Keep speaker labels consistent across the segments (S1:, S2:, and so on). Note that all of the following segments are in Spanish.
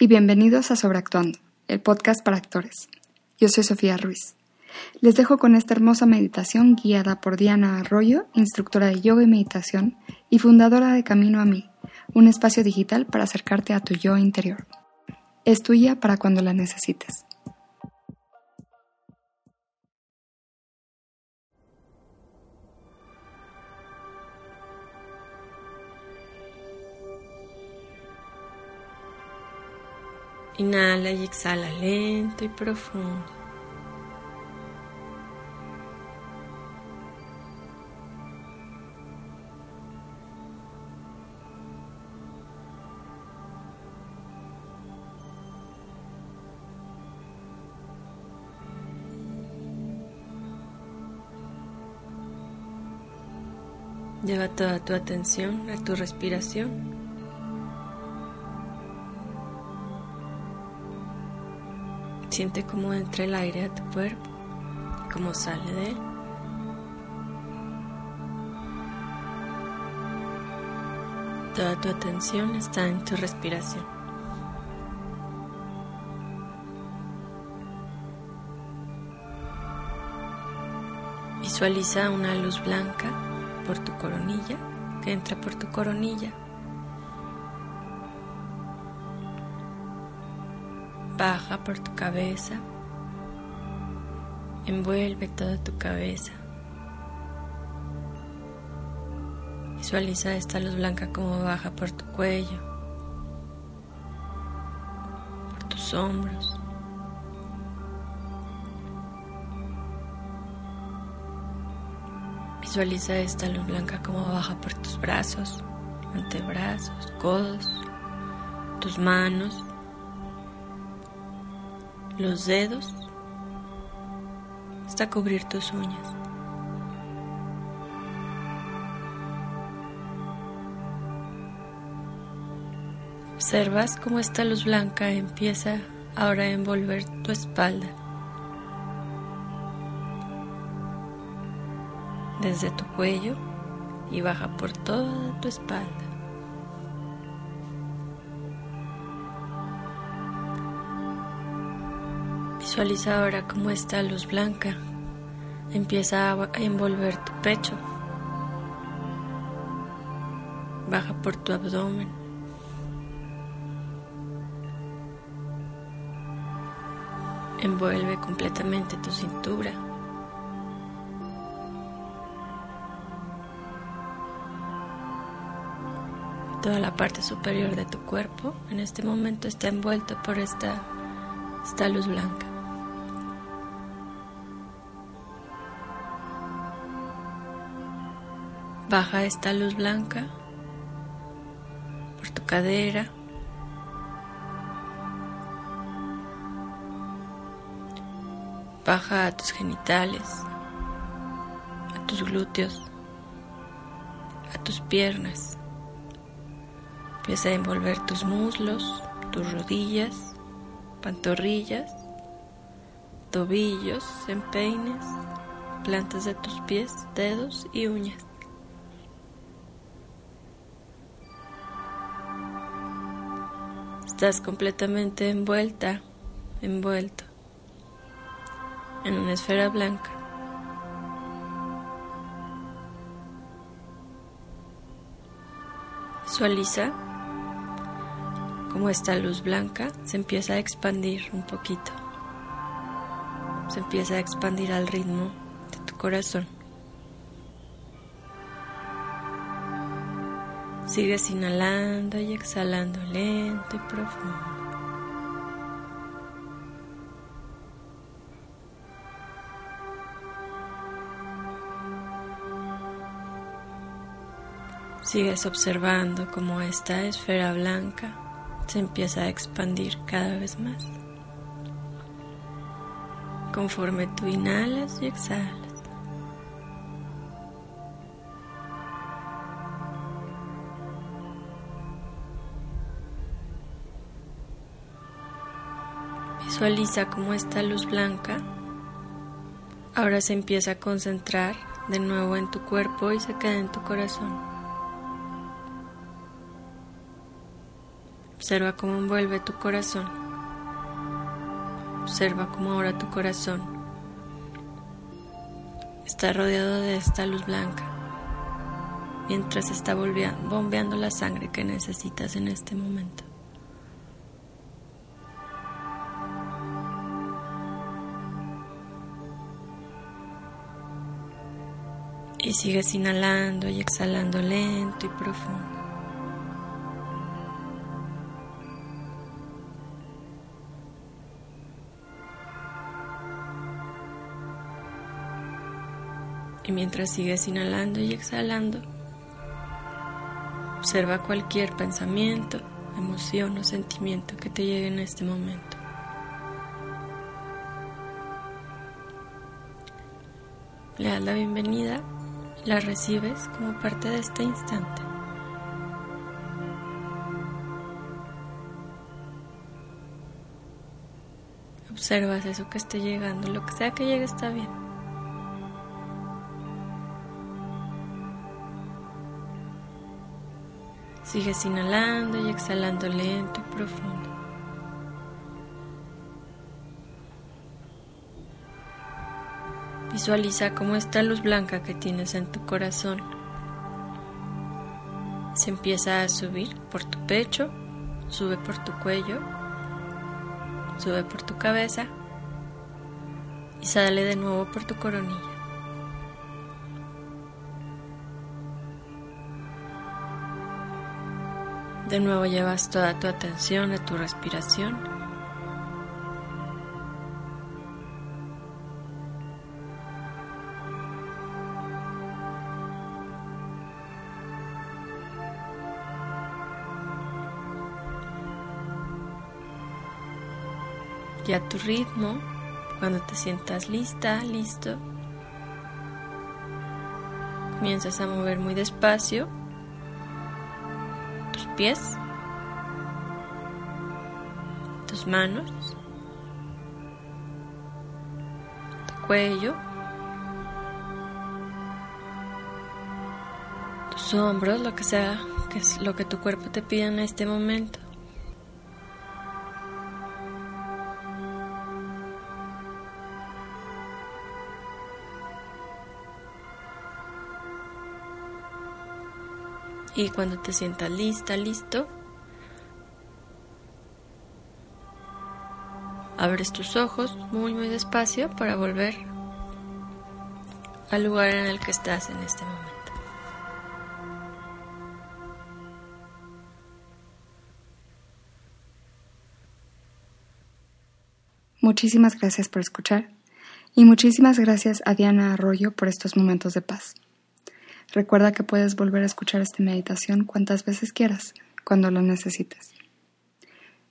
S1: y bienvenidos a Sobreactuando, el podcast para actores. Yo soy Sofía Ruiz. Les dejo con esta hermosa meditación guiada por Diana Arroyo, instructora de yoga y meditación y fundadora de Camino a mí, un espacio digital para acercarte a tu yo interior. Es tuya para cuando la necesites.
S2: Y exhala lento y profundo. Lleva toda tu atención a tu respiración. Siente cómo entra el aire a tu cuerpo cómo sale de él. Toda tu atención está en tu respiración. Visualiza una luz blanca por tu coronilla que entra por tu coronilla baja por tu cabeza, envuelve toda tu cabeza. Visualiza esta luz blanca como baja por tu cuello, por tus hombros. Visualiza esta luz blanca como baja por tus brazos, antebrazos, codos, tus manos, los dedos hasta cubrir tus uñas. Observas cómo esta luz blanca empieza ahora a envolver tu espalda. Desde tu cuello y baja por toda tu espalda. Visualiza ahora cómo esta luz blanca empieza a envolver tu pecho. Baja por tu abdomen. Envuelve completamente tu cintura. Toda la parte superior de tu cuerpo en este momento está envuelto por esta, esta luz blanca. Baja esta luz blanca por tu cadera. Baja a tus genitales, a tus glúteos, a tus piernas. Empieza a envolver tus muslos, tus rodillas, pantorrillas, tobillos, empeines, plantas de tus pies, dedos y uñas. Estás completamente envuelta, envuelto en una esfera blanca. Visualiza cómo esta luz blanca se empieza a expandir un poquito. Se empieza a expandir al ritmo de tu corazón. Sigues inhalando y exhalando lento y profundo. Sigues observando cómo esta esfera blanca se empieza a expandir cada vez más. Conforme tú inhalas y exhalas. Visualiza cómo esta luz blanca ahora se empieza a concentrar de nuevo en tu cuerpo y se queda en tu corazón. Observa cómo envuelve tu corazón. Observa cómo ahora tu corazón está rodeado de esta luz blanca mientras está bombeando la sangre que necesitas en este momento. Y sigues inhalando y exhalando lento y profundo. Y mientras sigues inhalando y exhalando, observa cualquier pensamiento, emoción o sentimiento que te llegue en este momento. Le das la bienvenida la recibes como parte de este instante. Observas eso que esté llegando, lo que sea que llegue está bien. Sigues inhalando y exhalando lento y profundo. Visualiza cómo esta luz blanca que tienes en tu corazón se empieza a subir por tu pecho, sube por tu cuello, sube por tu cabeza y sale de nuevo por tu coronilla. De nuevo llevas toda tu atención a tu respiración. Y a tu ritmo, cuando te sientas lista, listo, comienzas a mover muy despacio pies, tus manos, tu cuello, tus hombros, lo que sea, que es lo que tu cuerpo te pide en este momento. Y cuando te sientas lista, listo, abres tus ojos muy, muy despacio para volver al lugar en el que estás en este momento.
S1: Muchísimas gracias por escuchar y muchísimas gracias a Diana Arroyo por estos momentos de paz. Recuerda que puedes volver a escuchar esta meditación cuantas veces quieras, cuando lo necesites.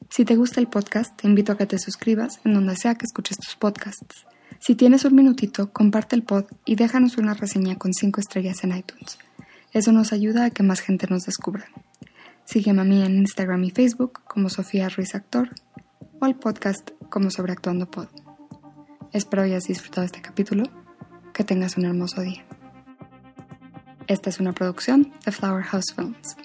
S1: Si te gusta el podcast, te invito a que te suscribas en donde sea que escuches tus podcasts. Si tienes un minutito, comparte el pod y déjanos una reseña con 5 estrellas en iTunes. Eso nos ayuda a que más gente nos descubra. Sígueme a mí en Instagram y Facebook como Sofía Ruiz Actor o al podcast como Sobreactuando Pod. Espero hayas disfrutado este capítulo. Que tengas un hermoso día. Esta es una producción de Flower House Films.